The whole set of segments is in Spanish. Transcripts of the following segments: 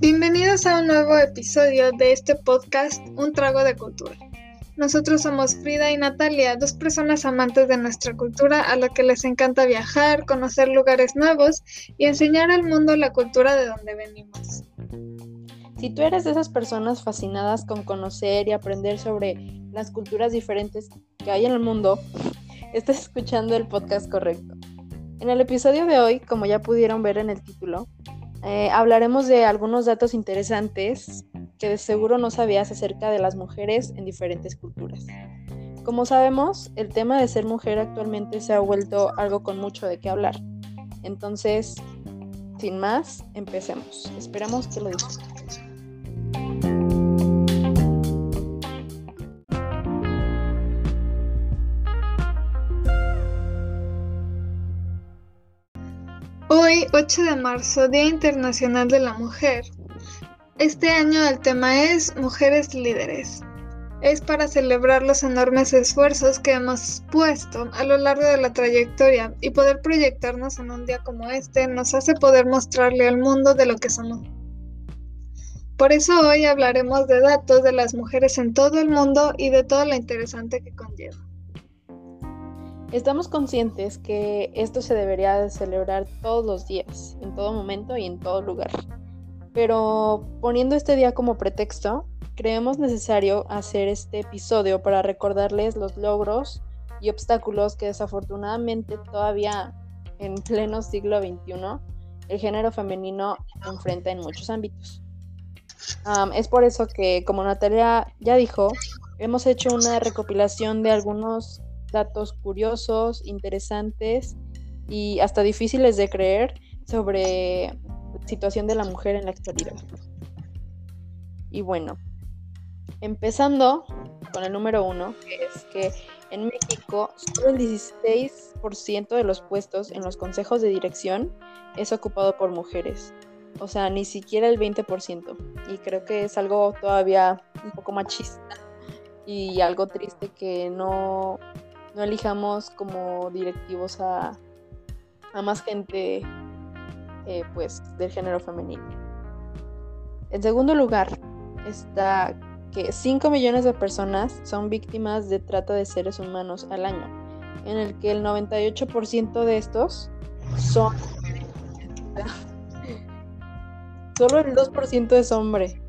Bienvenidos a un nuevo episodio de este podcast Un trago de cultura. Nosotros somos Frida y Natalia, dos personas amantes de nuestra cultura a la que les encanta viajar, conocer lugares nuevos y enseñar al mundo la cultura de donde venimos. Si tú eres de esas personas fascinadas con conocer y aprender sobre las culturas diferentes que hay en el mundo, estás escuchando el podcast correcto. En el episodio de hoy, como ya pudieron ver en el título, eh, hablaremos de algunos datos interesantes que de seguro no sabías acerca de las mujeres en diferentes culturas. Como sabemos, el tema de ser mujer actualmente se ha vuelto algo con mucho de qué hablar. Entonces, sin más, empecemos. Esperamos que lo disfruten. 8 de marzo, Día Internacional de la Mujer. Este año el tema es Mujeres Líderes. Es para celebrar los enormes esfuerzos que hemos puesto a lo largo de la trayectoria y poder proyectarnos en un día como este nos hace poder mostrarle al mundo de lo que somos. Por eso hoy hablaremos de datos de las mujeres en todo el mundo y de todo lo interesante que conlleva. Estamos conscientes que esto se debería de celebrar todos los días, en todo momento y en todo lugar. Pero poniendo este día como pretexto, creemos necesario hacer este episodio para recordarles los logros y obstáculos que desafortunadamente todavía en pleno siglo XXI el género femenino enfrenta en muchos ámbitos. es por eso que, como Natalia ya dijo, hemos hecho una recopilación de algunos datos curiosos, interesantes y hasta difíciles de creer sobre la situación de la mujer en la actualidad. Y bueno, empezando con el número uno, que es que en México solo el 16% de los puestos en los consejos de dirección es ocupado por mujeres. O sea, ni siquiera el 20%. Y creo que es algo todavía un poco machista y algo triste que no no elijamos como directivos a, más gente eh, pues del género femenino. En segundo lugar está que 5 millones de personas son víctimas de trata de seres humanos al año, en el que el 98% de estos son... Solo el 2% es hombre.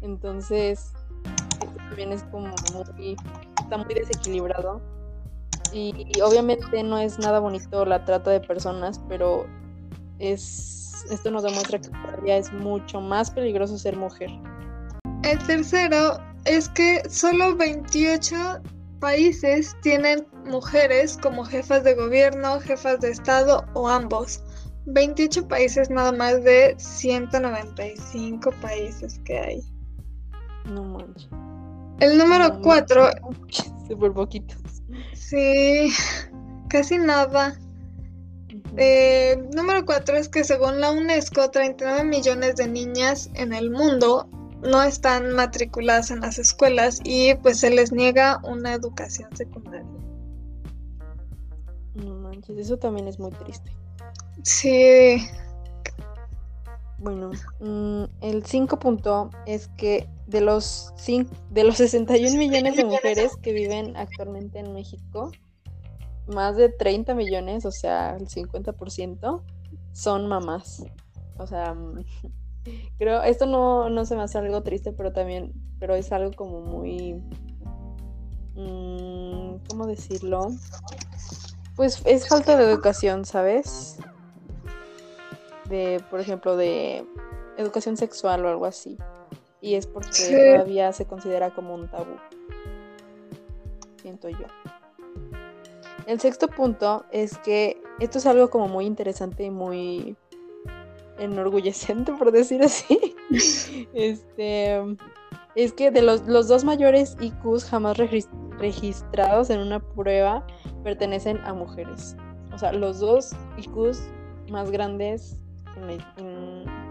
Entonces, esto también es como muy... está muy desequilibrado y, obviamente no es nada bonito la trata de personas, pero es esto nos demuestra que todavía es mucho más peligroso ser mujer. El tercero es que solo 28 países tienen mujeres como jefas de gobierno, jefas de estado o ambos. 28 países nada más de 195 países que hay. No manches. El número 4. Súper poquitos. Sí, casi nada. Eh, número 4 es que según la UNESCO, 39 millones de niñas en el mundo no están matriculadas en las escuelas y pues se les niega una educación secundaria. No manches, eso también es muy triste. Sí. Bueno, mm, el 5 punto es que de los, de los 61 millones de mujeres que viven actualmente en México, más de 30 millones, o sea, el 50%, son mamás. O sea, creo, esto no, no se me hace algo triste, pero también, pero es algo como muy, mm, ¿cómo decirlo? Pues es falta de educación, ¿sabes? de, por ejemplo, de educación sexual o algo así. Y es porque todavía se considera como un tabú. Siento yo. El sexto punto es que esto es algo como muy interesante y muy enorgullecente, por decir así. este es que de los, los dos mayores IQs jamás registrados en una prueba pertenecen a mujeres. O sea, los dos IQs más grandes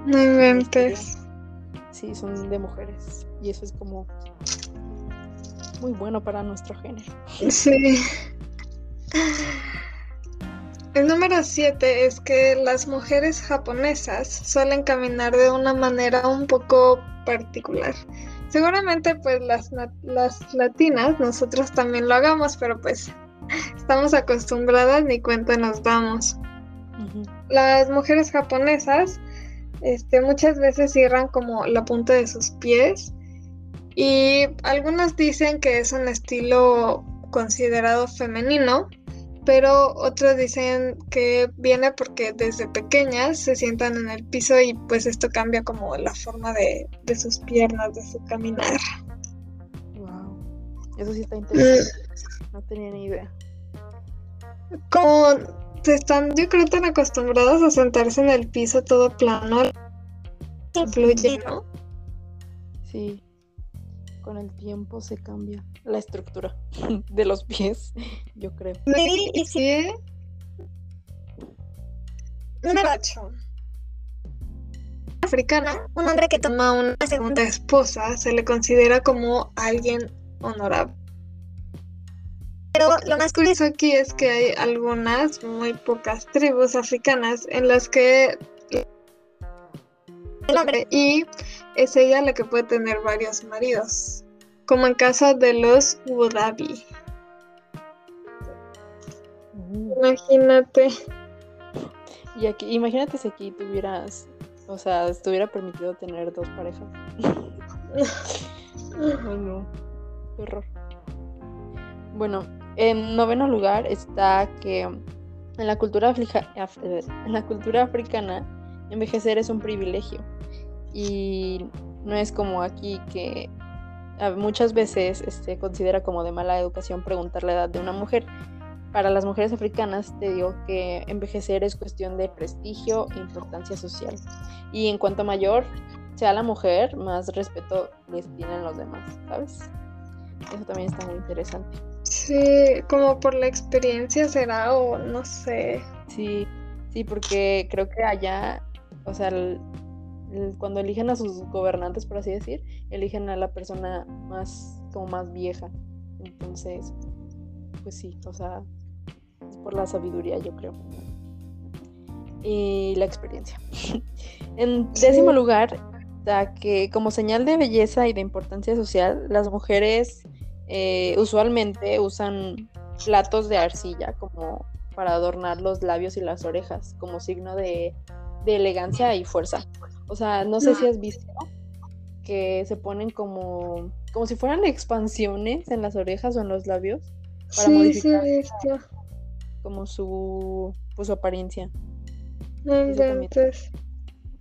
no inventes. Sí, son de mujeres. Y eso es como muy bueno para nuestro género. Sí. El número 7 es que las mujeres japonesas suelen caminar de una manera un poco particular. Seguramente pues las, las latinas nosotros también lo hagamos, pero pues estamos acostumbradas ni cuenta nos damos. Las mujeres japonesas este, muchas veces cierran como la punta de sus pies y algunos dicen que es un estilo considerado femenino, pero otros dicen que viene porque desde pequeñas se sientan en el piso y pues esto cambia como la forma de, sus piernas, de su caminar. Wow, eso sí está interesante. no tenía ni idea. Como están, yo creo, tan acostumbrados a sentarse en el piso todo plano, influye, ¿no? Sí con el tiempo se cambia la estructura de los pies, yo creo. Sí, sí. Número Africana, un hombre que toma una segunda esposa se le considera como alguien honorable. Pero lo más curioso aquí es que hay algunas, muy pocas tribus africanas en las que el hombre y es ella la que puede tener varios maridos, como en caso de los Wudabi. Mm. Imagínate. Y aquí, imagínate si aquí tuvieras, o sea, estuviera permitido tener dos parejas. Ay, no, qué horror. Bueno, en noveno lugar está que en la cultura, en la cultura africana envejecer es un privilegio y no es como aquí que muchas veces se este, considera como de mala educación preguntar la edad de una mujer. Para las mujeres africanas te digo que envejecer es cuestión de prestigio e importancia social. Y en cuanto mayor sea la mujer, más respeto les tienen los demás, ¿sabes? Eso también está muy interesante. Sí, como por la experiencia será o no sé. Sí, sí, porque creo que allá, o sea, cuando eligen a sus gobernantes, por así decir, eligen a la persona más, como más vieja. Entonces, pues sí, o sea, es por la sabiduría, yo creo. Y la experiencia. en décimo lugar, da que como señal de belleza y de importancia social, las mujeres eh, usualmente usan platos de arcilla como para adornar los labios y las orejas, como signo de, de elegancia y fuerza. O sea, no sé si has visto que se ponen como, como si fueran expansiones en las orejas o en los labios para modificar como su, pues, su apariencia.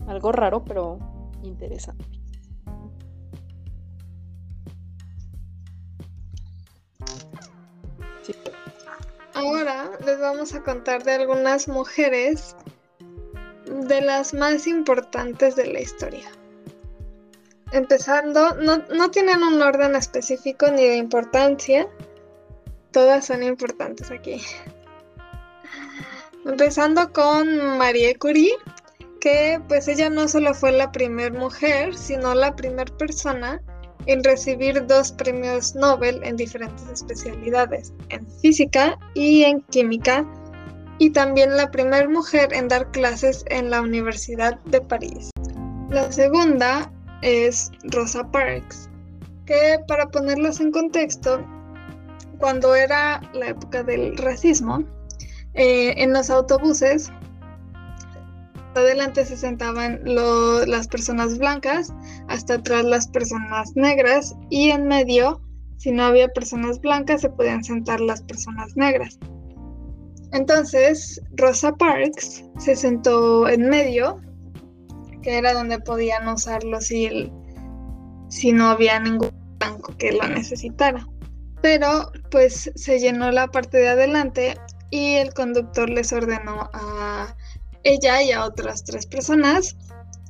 algo raro, pero interesante. Ahora les vamos a contar de algunas mujeres de las más importantes de la historia. Empezando, no, tienen un orden específico ni de importancia, todas son importantes aquí. Empezando con Marie Curie, que pues ella no solo fue la primera mujer, sino la primera persona en recibir dos premios Nobel en diferentes especialidades, en física y en química, y también la primera mujer en dar clases en la Universidad de París. La segunda es Rosa Parks, que para ponerlos en contexto, cuando era la época del racismo, eh, en los autobuses, adelante se sentaban las personas blancas, hasta atrás las personas negras y en medio, si no había personas blancas, se podían sentar las personas negras. Entonces, Rosa Parks se sentó en medio, que era donde podían usarlo si, si no había ningún blanco que lo necesitara. Pero pues se llenó la parte de adelante y el conductor les ordenó a ella y a otras tres personas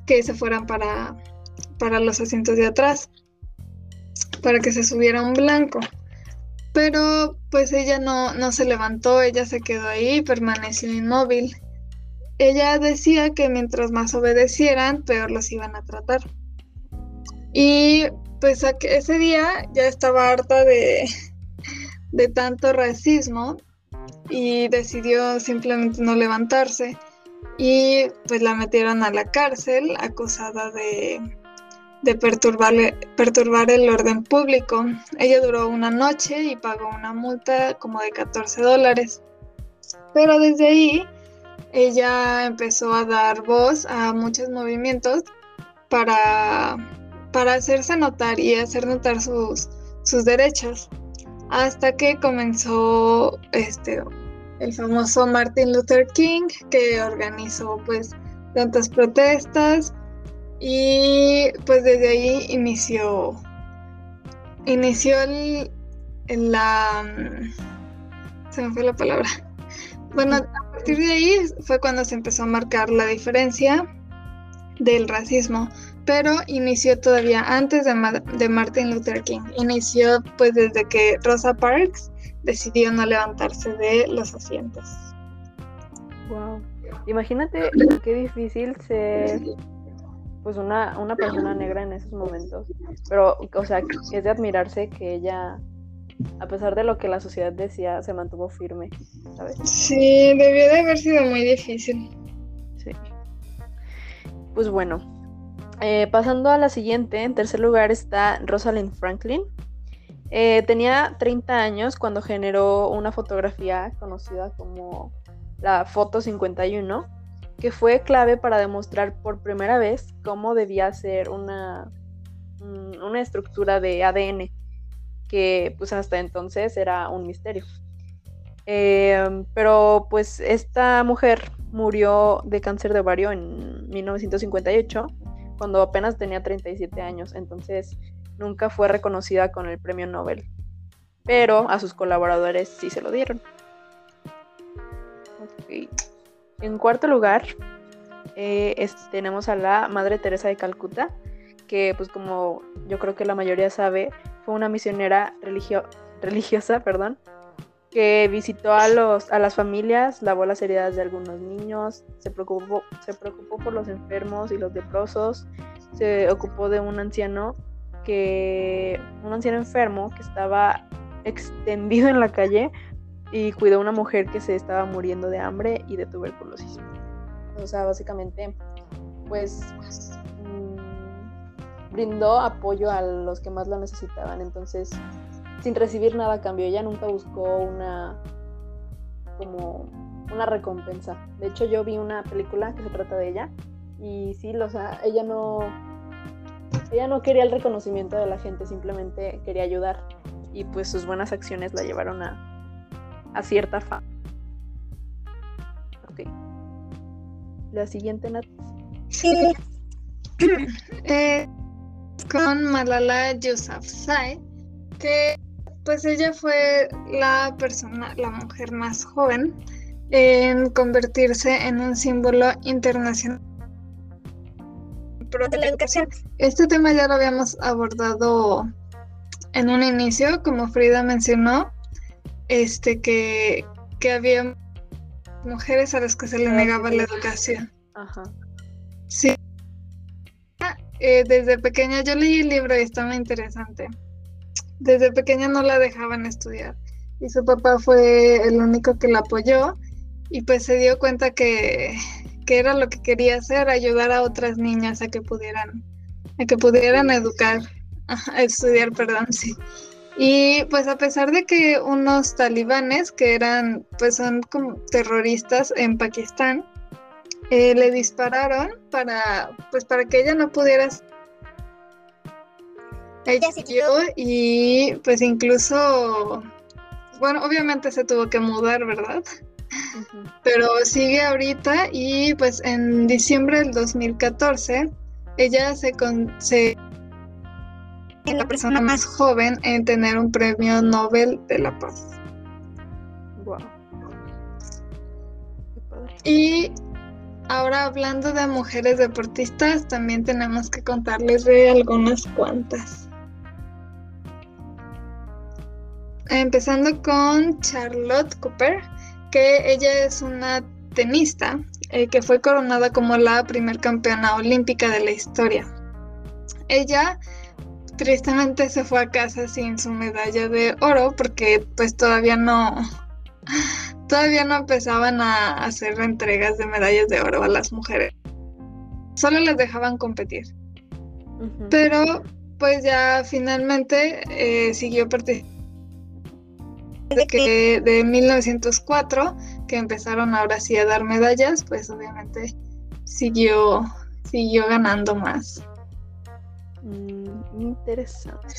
que se fueran para, para los asientos de atrás, para que se subiera un blanco. Pero pues ella no, no se levantó, ella se quedó ahí permaneció inmóvil. Ella decía que mientras más obedecieran, peor los iban a tratar. Y pues ese día ya estaba harta de, de tanto racismo y decidió simplemente no levantarse y pues la metieron a la cárcel acusada de, de perturbar, el orden público. Ella duró una noche y pagó una multa como de 14 dólares. Pero desde ahí ella empezó a dar voz a muchos movimientos para, para hacerse notar y hacer notar sus, sus derechos. Hasta que comenzó este, el famoso Martin Luther King, que organizó pues tantas protestas y pues desde ahí inició inició el, la se me fue la palabra. Bueno a partir de ahí fue cuando se empezó a marcar la diferencia del racismo pero inició todavía antes de, de Martin Luther King. Inició pues desde que Rosa Parks decidió no levantarse de los asientos. Wow. Imagínate qué difícil ser pues una, una persona negra en esos momentos. Pero, o sea, es de admirarse que ella, a pesar de lo que la sociedad decía, se mantuvo firme, ¿sabes? Sí, debió de haber sido muy difícil. Sí. Pues bueno, eh, pasando a la siguiente, en tercer lugar está Rosalind Franklin. Eh, tenía 30 años cuando generó una fotografía conocida como la Foto 51, que fue clave para demostrar por primera vez cómo debía ser una, mm, una estructura de ADN, que pues hasta entonces era un misterio. Em, pero pues esta mujer murió de cáncer de ovario en 1958, cuando apenas tenía 37 años, entonces nunca fue reconocida con el premio Nobel, pero a sus colaboradores sí se lo dieron. En cuarto lugar, eh, tenemos a la Madre Teresa de Calcuta, que pues como yo creo que la mayoría sabe, fue una misionera religiosa, perdón, que visitó a, los, a las familias, lavó las heridas de algunos niños, se preocupó, se preocupó por los enfermos y los leprosos, se ocupó de un anciano que un anciano enfermo que estaba extendido en la calle y cuidó a una mujer que se estaba muriendo de hambre y de tuberculosis. O sea, básicamente, pues mm, brindó apoyo a los que más lo necesitaban. Entonces, sin recibir nada a cambio, ella nunca buscó una como una recompensa. De hecho, yo vi una película que se trata de ella y sí, sea, ella no ella no quería el reconocimiento de la gente, simplemente quería ayudar. Y pues sus buenas acciones la llevaron a, a cierta fama. Ok. La siguiente, Nat. Sí. eh, con Malala Yousafzai, que pues ella fue la persona, la mujer más joven en convertirse en un símbolo internacional de la educación. Este tema ya lo habíamos abordado en un inicio, como Frida mencionó, este que, que había mujeres a las que se le negaba la educación. Ajá. Sí. Eh, desde pequeña yo leí el libro y estaba interesante. Desde pequeña no la dejaban estudiar y su papá fue el único que la apoyó y pues se dio cuenta que, que era lo que quería hacer, ayudar a otras niñas a que pudieran, a que pudieran educar, a estudiar, perdón, sí. Y pues a pesar de que unos talibanes que eran, pues son como terroristas en Pakistán, eh, le dispararon para, pues para que ella no pudiera ella y pues incluso, bueno, obviamente se tuvo que mudar, ¿verdad? Pero sigue ahorita y pues en diciembre del 2014 ella se, se la persona más joven en tener un premio Nobel de la Paz. Wow. Y ahora hablando de mujeres deportistas, también tenemos que contarles de algunas cuantas. Empezando con Charlotte Cooper, que ella es una tenista eh, que fue coronada como la primer campeona olímpica de la historia. Ella tristemente se fue a casa sin su medalla de oro porque pues todavía no todavía no empezaban a hacer entregas de medallas de oro a las mujeres. Solo les dejaban competir. Pero pues ya finalmente eh, siguió participando de, que, de 1904 que empezaron ahora sí a dar medallas, pues obviamente siguió, siguió ganando más. Mm, interesante.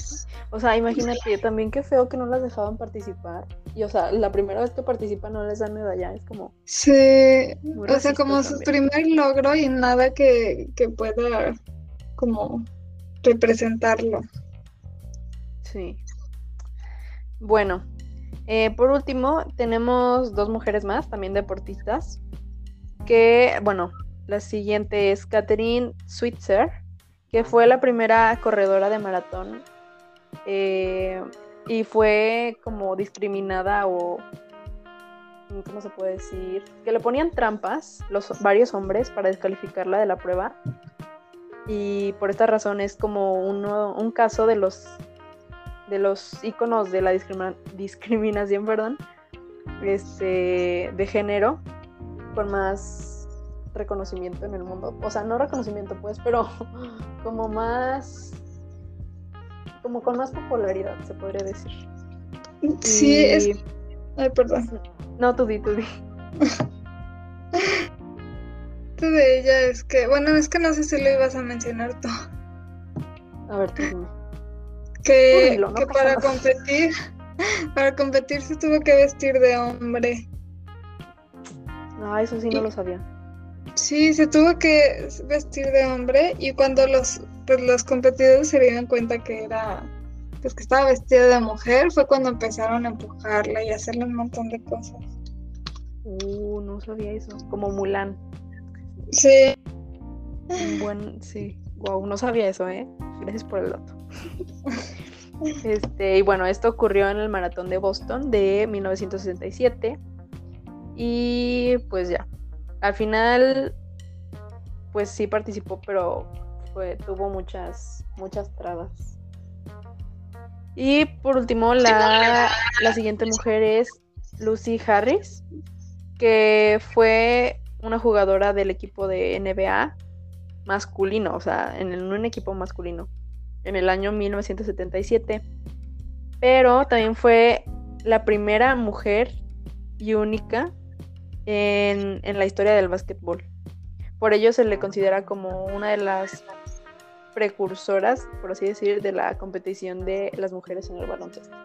O sea, imagínate también qué feo que no las dejaban participar. Y o sea, la primera vez que participan no les dan medalla, es como... Sí, o sea, como su primer logro y nada que, que pueda como representarlo. Sí. Bueno, eh, por último, tenemos dos mujeres más, también deportistas, que, bueno, la siguiente es Catherine Switzer, que fue la primera corredora de maratón eh, y fue como discriminada o, ¿cómo se puede decir? Que le ponían trampas los varios hombres para descalificarla de la prueba y por esta razón es como uno, un caso de los de los iconos de la discriminación, perdón, este, de género con más reconocimiento en el mundo. O sea, no reconocimiento pues, pero como más como con más popularidad, se podría decir. Sí, es Ay, perdón. No, tú di, tú di. de ella es que, bueno, es que no sé si lo ibas a mencionar tú. A ver, tú dime. Que, que para competir, para competir se tuvo que vestir de hombre. Ah, eso sí no lo sabía. Sí, se tuvo que vestir de hombre y cuando los, pues, los competidores se dieron cuenta que era, pues que estaba vestida de mujer, fue cuando empezaron a empujarla y hacerle un montón de cosas. Uh, no sabía eso. Como Mulan. Sí. Bueno, sí. Wow, no sabía eso, ¿eh? Gracias por el dato. Este, y bueno, esto ocurrió en el maratón de Boston de 1967. Y pues ya. Al final, pues sí participó, pero fue, tuvo muchas, muchas trabas. Y por último, la, la siguiente mujer es Lucy Harris, que fue una jugadora del equipo de NBA masculino, o sea, en, un equipo masculino, en el año 1977. Pero también fue la primera mujer y única en, en la historia del básquetbol. Por ello se le considera como una de las precursoras, por así decir, de la competición de las mujeres en el baloncesto.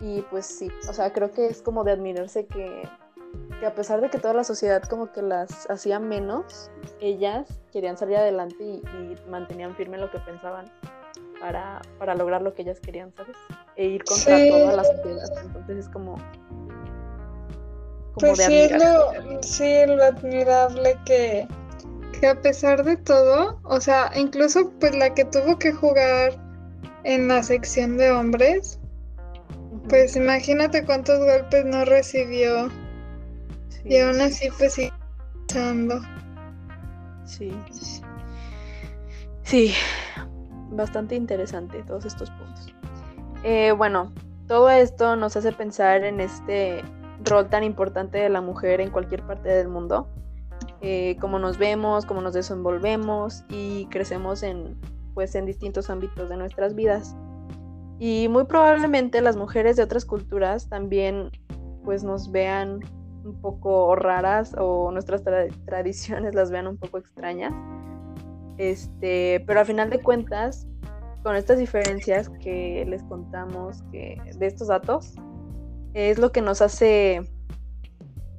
Y pues sí, o sea, creo que es como de admirarse que que a pesar de que toda la sociedad como que las hacía menos, ellas querían salir adelante y, mantenían firme lo que pensaban para, para, lograr lo que ellas querían, ¿sabes? E ir contra toda la sociedad. Entonces es como... pues sí, lo, sí, lo admirable que, que a pesar de todo, o sea, incluso pues la que tuvo que jugar en la sección de hombres, pues imagínate cuántos golpes no recibió y aún así, pues sí, Sí. Sí, bastante interesante todos estos puntos. Eh, bueno, todo esto nos hace pensar en este rol tan importante de la mujer en cualquier parte del mundo, eh, cómo nos vemos, cómo nos desenvolvemos y crecemos en, pues, en distintos ámbitos de nuestras vidas. Y muy probablemente las mujeres de otras culturas también pues nos vean un poco raras o nuestras tradiciones las vean un poco extrañas. Este, pero al final de cuentas, con estas diferencias que les contamos que, de estos datos, es lo que nos hace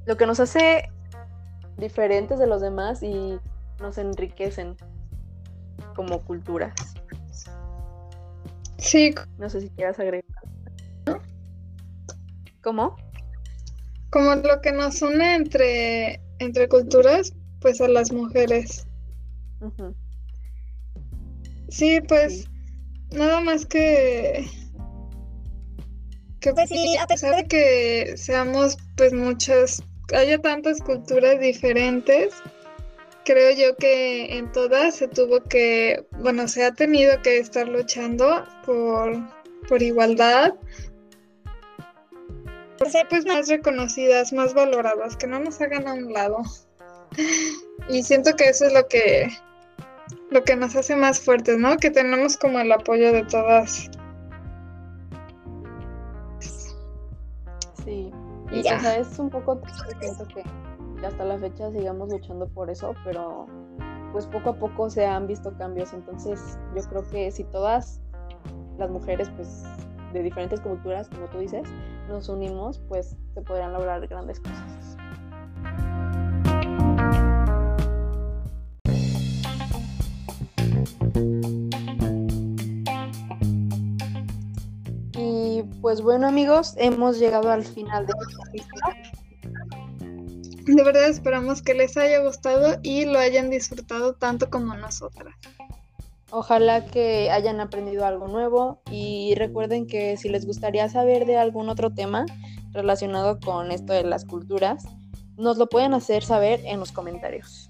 lo que nos hace diferentes de los demás y nos enriquecen como culturas. Sí. No sé si quieras agregar. ¿Cómo? Como lo que nos une entre, entre culturas, pues a las mujeres. Sí, pues nada más que que pues sí, a pesar de que seamos pues muchas, haya tantas culturas diferentes, creo yo que en todas se tuvo que, bueno, se ha tenido que estar luchando por, por igualdad, sea, pues más reconocidas, más valoradas, que no nos hagan a un lado. Y siento que eso es lo que lo que nos hace más fuertes, ¿no? Que tenemos como el apoyo de todas. Sí. Y o sea, es un poco siento que hasta la fecha sigamos luchando por eso, pero pues poco a poco se han visto cambios. Entonces, yo creo que si todas las mujeres, pues de diferentes culturas, como tú dices, nos unimos, pues se podrían lograr grandes cosas. Y pues bueno amigos, hemos llegado al final de esta. De verdad esperamos que les haya gustado y lo hayan disfrutado tanto como nosotras. Ojalá que hayan aprendido algo nuevo y recuerden que si les gustaría saber de algún otro tema relacionado con esto de las culturas, nos lo pueden hacer saber en los comentarios.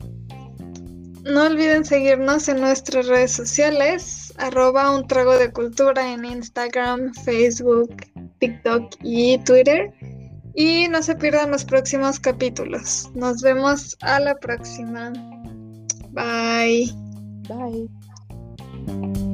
No olviden seguirnos en nuestras redes sociales, arroba un trago de cultura en Instagram, Facebook, TikTok y Twitter. Y no se pierdan los próximos capítulos. Nos vemos a la próxima. Bye. Bye. thank you